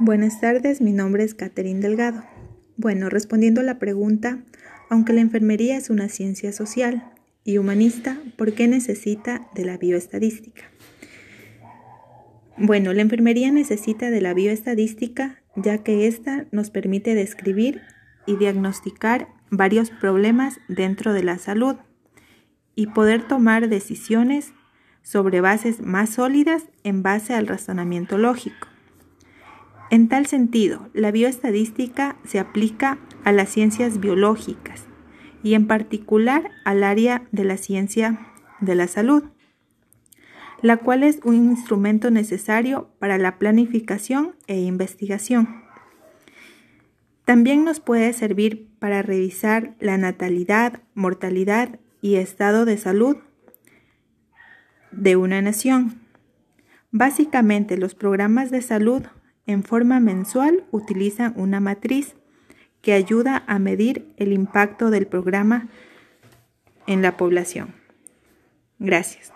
Buenas tardes, mi nombre es Catherine Delgado. Bueno, respondiendo a la pregunta, aunque la enfermería es una ciencia social y humanista, ¿por qué necesita de la bioestadística? Bueno, la enfermería necesita de la bioestadística ya que ésta nos permite describir y diagnosticar varios problemas dentro de la salud y poder tomar decisiones sobre bases más sólidas en base al razonamiento lógico. En tal sentido, la bioestadística se aplica a las ciencias biológicas y en particular al área de la ciencia de la salud, la cual es un instrumento necesario para la planificación e investigación. También nos puede servir para revisar la natalidad, mortalidad y estado de salud de una nación. Básicamente los programas de salud en forma mensual utilizan una matriz que ayuda a medir el impacto del programa en la población. Gracias.